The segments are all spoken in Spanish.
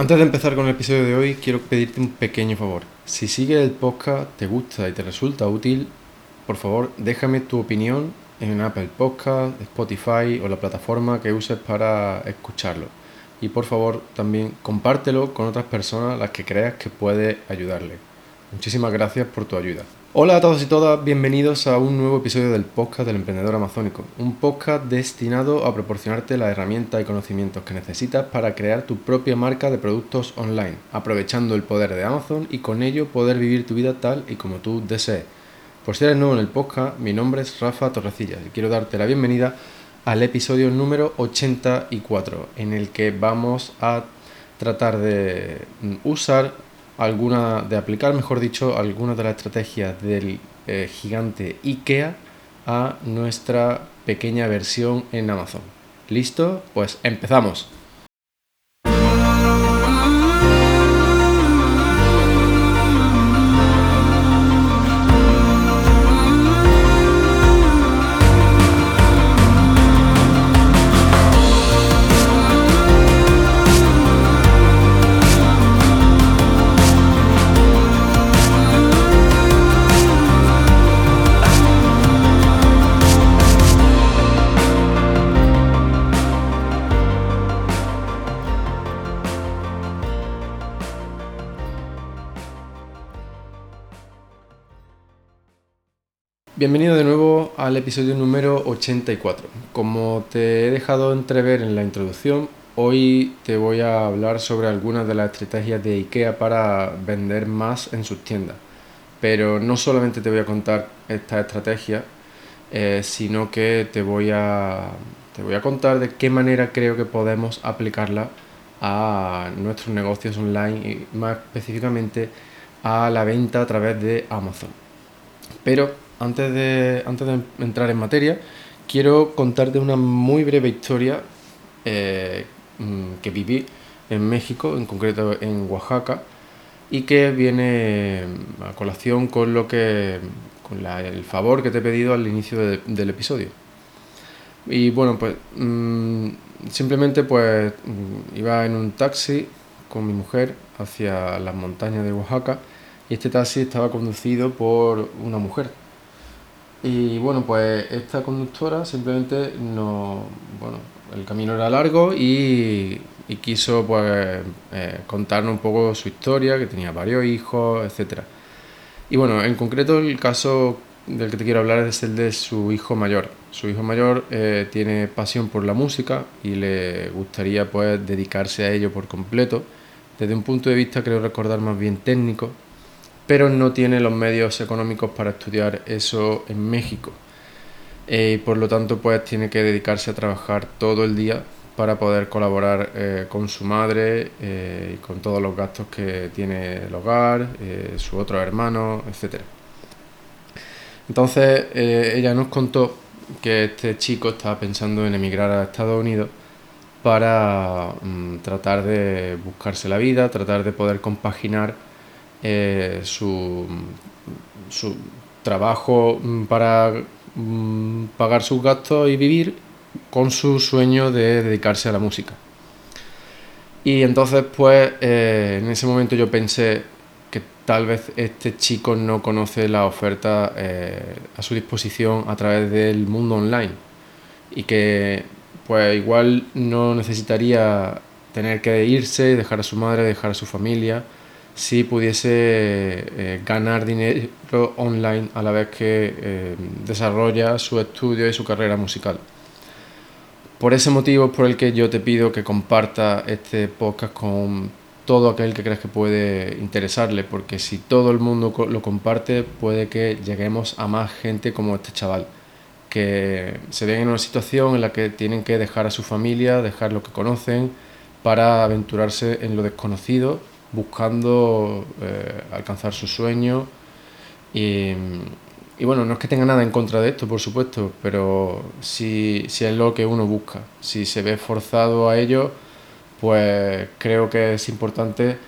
Antes de empezar con el episodio de hoy, quiero pedirte un pequeño favor. Si sigues el podcast, te gusta y te resulta útil, por favor, déjame tu opinión en Apple Podcast, Spotify o la plataforma que uses para escucharlo. Y por favor, también compártelo con otras personas a las que creas que puede ayudarle. Muchísimas gracias por tu ayuda. Hola a todos y todas, bienvenidos a un nuevo episodio del podcast del emprendedor amazónico, un podcast destinado a proporcionarte las herramientas y conocimientos que necesitas para crear tu propia marca de productos online, aprovechando el poder de Amazon y con ello poder vivir tu vida tal y como tú desees. Por si eres nuevo en el podcast, mi nombre es Rafa Torrecillas y quiero darte la bienvenida al episodio número 84, en el que vamos a tratar de usar alguna, de aplicar, mejor dicho, algunas de las estrategias del eh, gigante IKEA a nuestra pequeña versión en Amazon. ¿Listo? Pues empezamos. Bienvenido de nuevo al episodio número 84. Como te he dejado entrever en la introducción, hoy te voy a hablar sobre algunas de las estrategias de IKEA para vender más en sus tiendas. Pero no solamente te voy a contar estas estrategias, eh, sino que te voy, a, te voy a contar de qué manera creo que podemos aplicarla a nuestros negocios online y más específicamente a la venta a través de Amazon. Pero antes de, antes de entrar en materia, quiero contarte una muy breve historia eh, mm, que viví en México, en concreto en Oaxaca, y que viene a colación con lo que con el favor que te he pedido al inicio del episodio. Y bueno, pues mm, simplemente pues mm, iba en un taxi con mi mujer hacia las montañas de Oaxaca y este taxi estaba conducido por una mujer y bueno, pues esta conductora simplemente no. Bueno, el camino era largo y, quiso pues eh, contarnos un poco su historia, que tenía varios hijos, etc. Y bueno, en concreto el caso del que te quiero hablar es el de su hijo mayor. Su hijo mayor eh, tiene pasión por la música y le gustaría pues dedicarse a ello por completo. Desde un punto de vista creo recordar más bien técnico, pero no tiene los medios económicos para estudiar eso en México. Eh, y por lo tanto, pues tiene que dedicarse a trabajar todo el día para poder colaborar eh, con su madre eh, y con todos los gastos que tiene el hogar, su otro hermano, etc. Entonces, ella nos contó que este chico estaba pensando en emigrar a Estados Unidos para mm, tratar de buscarse la vida, tratar de poder compaginar eh, su, su, trabajo mm, para mm, pagar sus gastos y vivir con su sueño de dedicarse a la música. Y entonces pues eh, en ese momento yo pensé que tal vez este chico no conoce la oferta eh, a su disposición a través del mundo online y que pues igual no necesitaría tener que irse, dejar a su madre, dejar a su familia si pudiese eh, ganar dinero online a la vez que eh, desarrolla su estudio y su carrera musical. Por ese motivo es por el que yo te pido que comparta este podcast con todo aquel que creas que puede interesarle, porque si todo el mundo lo comparte, puede que lleguemos a más gente como este chaval, que se ven en una situación en la que tienen que dejar a su familia, dejar lo que conocen, para aventurarse en lo desconocido buscando eh, alcanzar su sueño. Y, bueno, no es que tenga nada en contra de esto, por supuesto, pero si, si es lo que uno busca. Si se ve forzado a ello, pues creo que es importante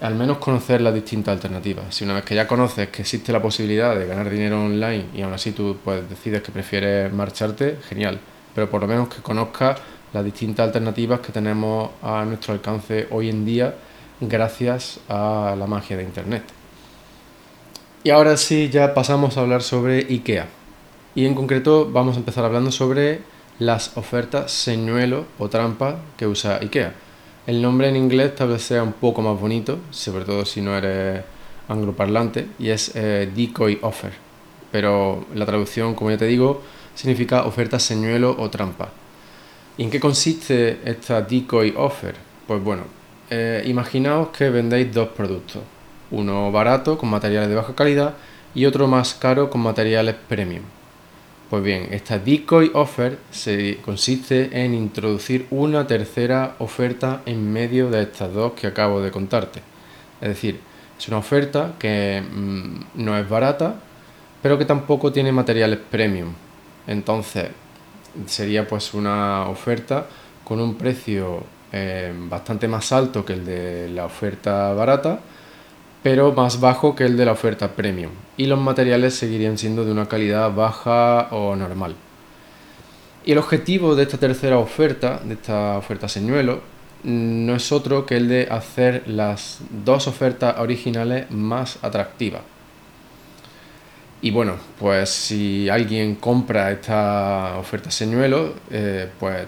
al menos conocer las distintas alternativas. Si una vez que ya conoces que existe la posibilidad de ganar dinero online y aún así tú pues, decides que prefieres marcharte, genial. Pero por lo menos que conozcas las distintas alternativas que tenemos a nuestro alcance hoy en día gracias a la magia de Internet. Y ahora sí, ya pasamos a hablar sobre IKEA. Y en concreto vamos a empezar hablando sobre las ofertas señuelo o trampa que usa IKEA. El nombre en inglés tal vez sea un poco más bonito, sobre todo si no eres angloparlante, y es eh, decoy offer. Pero la traducción, como ya te digo, significa oferta señuelo o trampa. ¿Y en qué consiste esta decoy offer? Pues bueno, eh, imaginaos que vendéis dos productos, uno barato con materiales de baja calidad y otro más caro con materiales premium. Pues bien, esta decoy offer se consiste en introducir una tercera oferta en medio de estas dos que acabo de contarte. Es decir, es una oferta que mm, no es barata, pero que tampoco tiene materiales premium. Entonces, sería pues una oferta con un precio eh, bastante más alto que el de la oferta barata, pero más bajo que el de la oferta premium. Y los materiales seguirían siendo de una calidad baja o normal. Y el objetivo de esta tercera oferta, de esta oferta señuelo, no es otro que el de hacer las dos ofertas originales más atractivas. Y bueno, pues si alguien compra esta oferta señuelo, eh, pues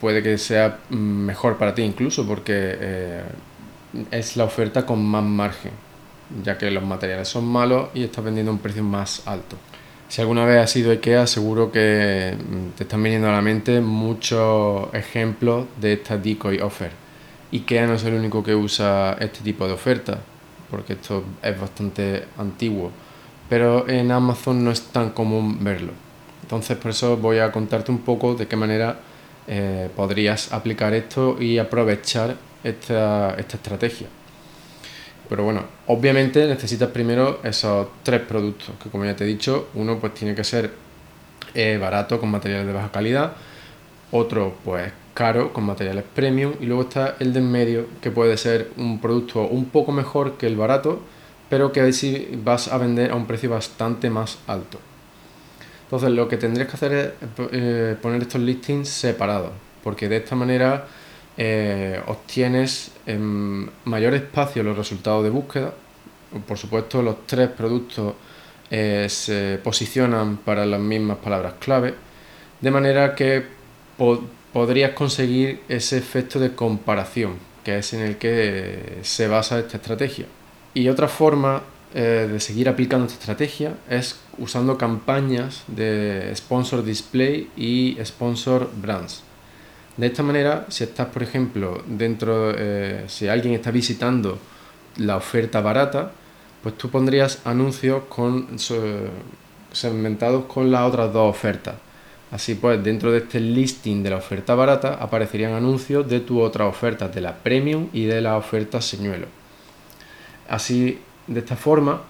puede que sea mejor para ti incluso porque eh, es la oferta con más margen ya que los materiales son malos y estás vendiendo un precio más alto. Si alguna vez has ido a IKEA, seguro que mm, te están viniendo a la mente muchos ejemplos de esta decoy offer. IKEA no es el único que usa este tipo de oferta, porque esto es bastante antiguo, pero en Amazon no es tan común verlo. Entonces por eso voy a contarte un poco de qué manera eh, podrías aplicar esto y aprovechar esta estrategia. Pero bueno, obviamente necesitas primero esos tres productos, que como ya te he dicho, uno pues tiene que ser eh, barato con materiales de baja calidad, otro pues caro con materiales premium y luego está el de en medio que puede ser un producto un poco mejor que el barato, pero que si vas a vender a un precio bastante más alto. Entonces lo que tendrías que hacer es eh, poner estos listings separados, porque de esta manera eh, obtienes en mayor espacio los resultados de búsqueda. Por supuesto, los tres productos eh, se posicionan para las mismas palabras clave, de manera que podrías conseguir ese efecto de comparación, que es en el que se basa esta estrategia. Y otra forma eh, de seguir aplicando esta estrategia es usando campañas de sponsor display y sponsor brands. De esta manera, si estás, por ejemplo, dentro, eh, si alguien está visitando la oferta barata, pues tú pondrías anuncios con, segmentados con las otras dos ofertas. Así pues, dentro de este listing de la oferta barata aparecerían anuncios de tu otra oferta, de la premium y de la oferta señuelo. Así, de esta forma,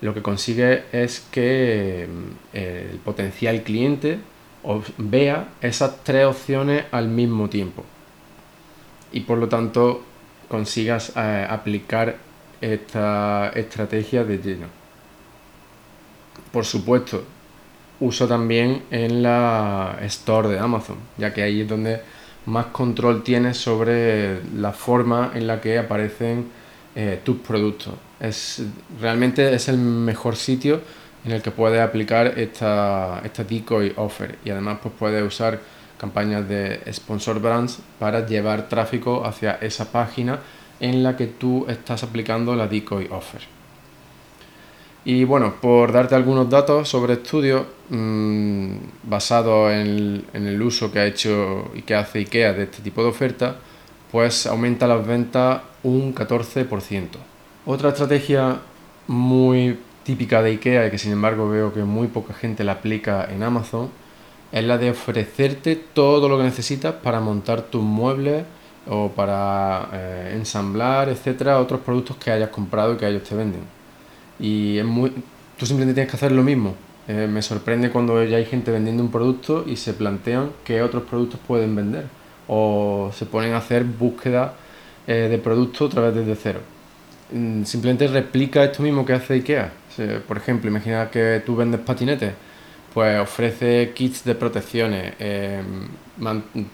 lo que consigue es que eh, el potencial cliente vea esas tres opciones al mismo tiempo y por lo tanto consigas eh, aplicar esta estrategia de lleno. Por supuesto, uso también en la store de Amazon, ya que ahí es donde más control tienes sobre la forma en la que aparecen eh, tus productos. Es, realmente es el mejor sitio en el que puedes aplicar esta, esta decoy offer y además pues puedes usar campañas de sponsor brands para llevar tráfico hacia esa página en la que tú estás aplicando la decoy offer. Y bueno, por darte algunos datos sobre estudios mmm, basados en, en, el uso que ha hecho y que hace IKEA de este tipo de oferta, pues aumenta las ventas un 14%. Otra estrategia muy típica de IKEA y que sin embargo veo que muy poca gente la aplica en Amazon, es la de ofrecerte todo lo que necesitas para montar tus muebles o para eh, ensamblar, etcétera, otros productos que hayas comprado y que ellos te venden. Y es muy, tú simplemente tienes que hacer lo mismo. Eh, me sorprende cuando ya hay gente vendiendo un producto y se plantean qué otros productos pueden vender o se ponen a hacer búsqueda eh, de productos otra vez desde cero. Mm, simplemente replica esto mismo que hace IKEA por ejemplo, imagina que tú vendes patinetes, pues ofrece kits de protecciones, em,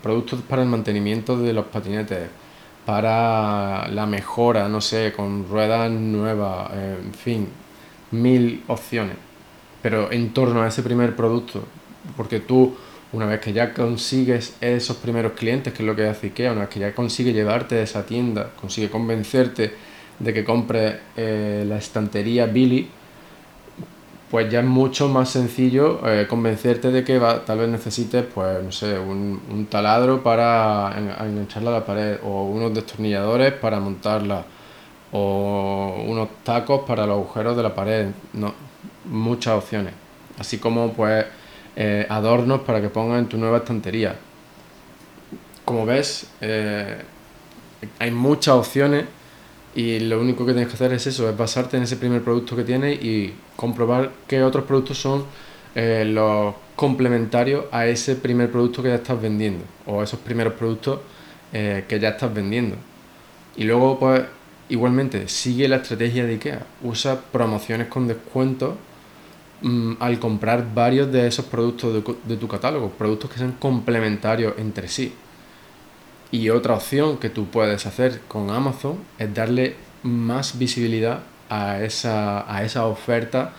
productos para el mantenimiento de los patinetes, para la mejora, no sé, con ruedas nuevas, en fin, mil opciones. Pero en torno a ese primer producto, porque tú, una vez que ya consigues esos primeros clientes, que es lo que hace IKEA, una vez que ya consigue llevarte a esa tienda, consigue convencerte de que compres eh, la estantería Billy, pues ya es mucho más sencillo eh, convencerte de que va, tal vez necesites, pues, no sé, un, taladro para engancharla a la pared, o unos destornilladores para montarla, o unos tacos para los agujeros de la pared. No, muchas opciones. Así como, pues, eh, adornos para que pongas en tu nueva estantería. Como ves, eh, hay muchas opciones y lo único que tienes que hacer es eso, es basarte en ese primer producto que tienes y comprobar qué otros productos son eh, los complementarios a ese primer producto que ya estás vendiendo o esos primeros productos que ya estás vendiendo. Y luego, pues, igualmente, sigue la estrategia de IKEA. Usa promociones con descuento mm, al comprar varios de esos productos de, tu catálogo, productos que sean complementarios entre sí. Y otra opción que tú puedes hacer con Amazon es darle más visibilidad a esa, a esa oferta,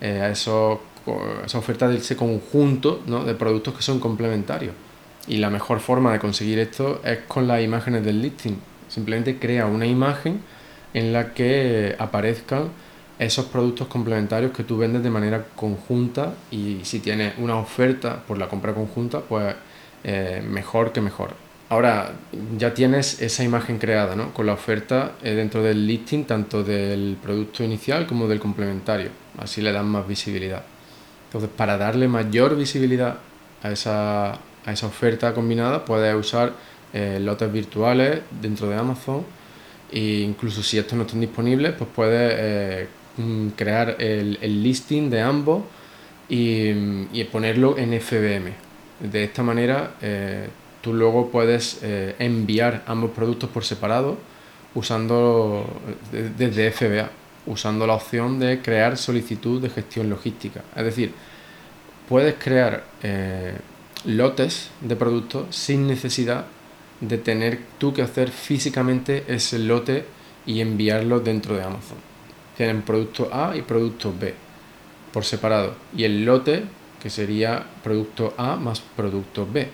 eh, a esa oferta de ese conjunto de productos que son complementarios. Y la mejor forma de conseguir esto es con las imágenes del listing. Simplemente crea una imagen en la que aparezcan esos productos complementarios que tú vendes de manera conjunta y si tienes una oferta por la compra conjunta, pues eh, mejor que mejor. Ahora ya tienes esa imagen creada ¿no? con la oferta eh, dentro del listing tanto del producto inicial como del complementario. Así le dan más visibilidad. Entonces, para darle mayor visibilidad a esa, a esa oferta combinada, puedes usar eh, lotes virtuales dentro de Amazon e incluso si estos no están disponibles, pues puedes crear el, el, listing de ambos y, y, ponerlo en FBM. De esta manera tú luego puedes eh, enviar ambos productos por separado usando desde FBA, usando la opción de crear solicitud de gestión logística. Es decir, puedes crear eh, lotes de productos sin necesidad de tener tú que hacer físicamente ese lote y enviarlo dentro de Amazon. Tienen producto A y producto B por separado y el lote que sería producto A más producto B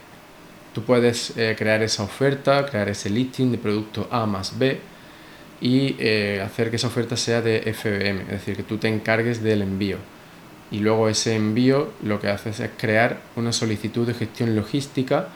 Tú puedes eh, crear esa oferta, crear ese listing de producto A más B y eh, hacer que esa oferta sea de FBM, es decir, que tú te encargues del envío. Y luego ese envío lo que haces es crear una solicitud de gestión logística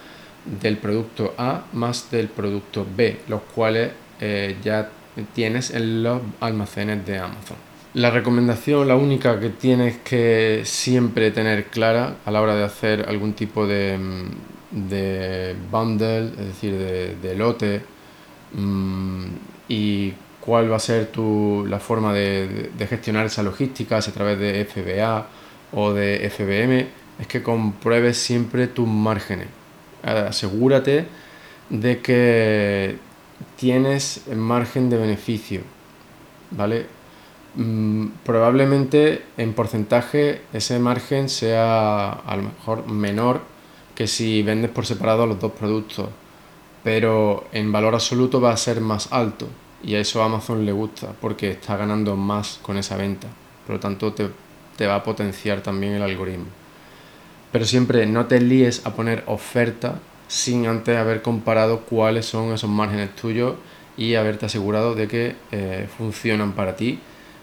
del producto A más del producto B, los cuales eh, ya tienes en los almacenes de Amazon. La recomendación, la única que tienes que siempre tener clara a la hora de hacer algún tipo de, mm, de bundle, es decir, de, lote, mm, y cuál va a ser tu, la forma de, gestionar esa logística, si a través de FBA o de FBM, es que compruebes siempre tus márgenes. Asegúrate de que tienes margen de beneficio, ¿vale? Mm, probablemente en porcentaje ese margen sea a lo mejor menor que si vendes por separado los dos productos, pero en valor absoluto va a ser más alto y a eso a Amazon le gusta porque está ganando más con esa venta, por lo tanto te, te va a potenciar también el algoritmo. Pero siempre no te líes a poner oferta sin antes haber comparado cuáles son esos márgenes tuyos y haberte asegurado de que eh, funcionan para ti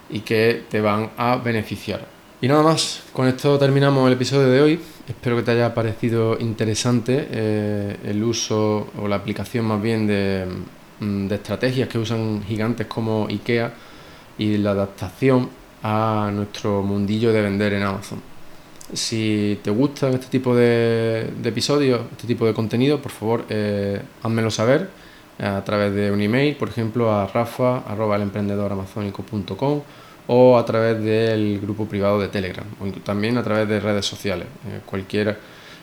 y que te van a beneficiar. Y nada más, con esto terminamos el episodio de hoy. Espero que te haya parecido interesante eh, el uso o la aplicación más bien de, mm, de, estrategias que usan gigantes como IKEA y la adaptación a nuestro mundillo de vender en Amazon. Si te gustan este tipo de, episodios, este tipo de contenido, por favor, eh, házmelo saber a través de un email, por ejemplo, a rafa.elemprendedoramazónico.com o a través del grupo privado de Telegram o también a través de redes sociales. Eh, cualquier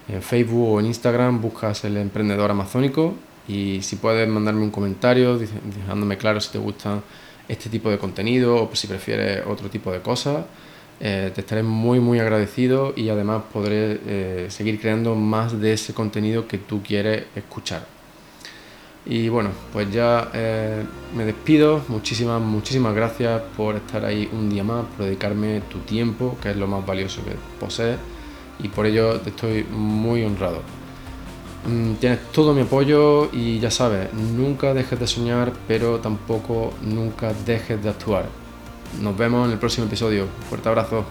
en Facebook o en Instagram buscas el emprendedor amazónico y si puedes mandarme un comentario dejándome claro si te gusta este tipo de contenido o si prefieres otro tipo de cosas, eh, te estaré muy muy agradecido y además podré eh, seguir creando más de ese contenido que tú quieres escuchar. Y bueno, pues ya eh, me despido. Muchísimas, muchísimas gracias por estar ahí un día más, por dedicarme tu tiempo, que es lo más valioso que posees. Y por ello te estoy muy honrado. Mm, tienes todo mi apoyo y ya sabes, nunca dejes de soñar, pero tampoco nunca dejes de actuar. Nos vemos en el próximo episodio. Fuerte abrazo.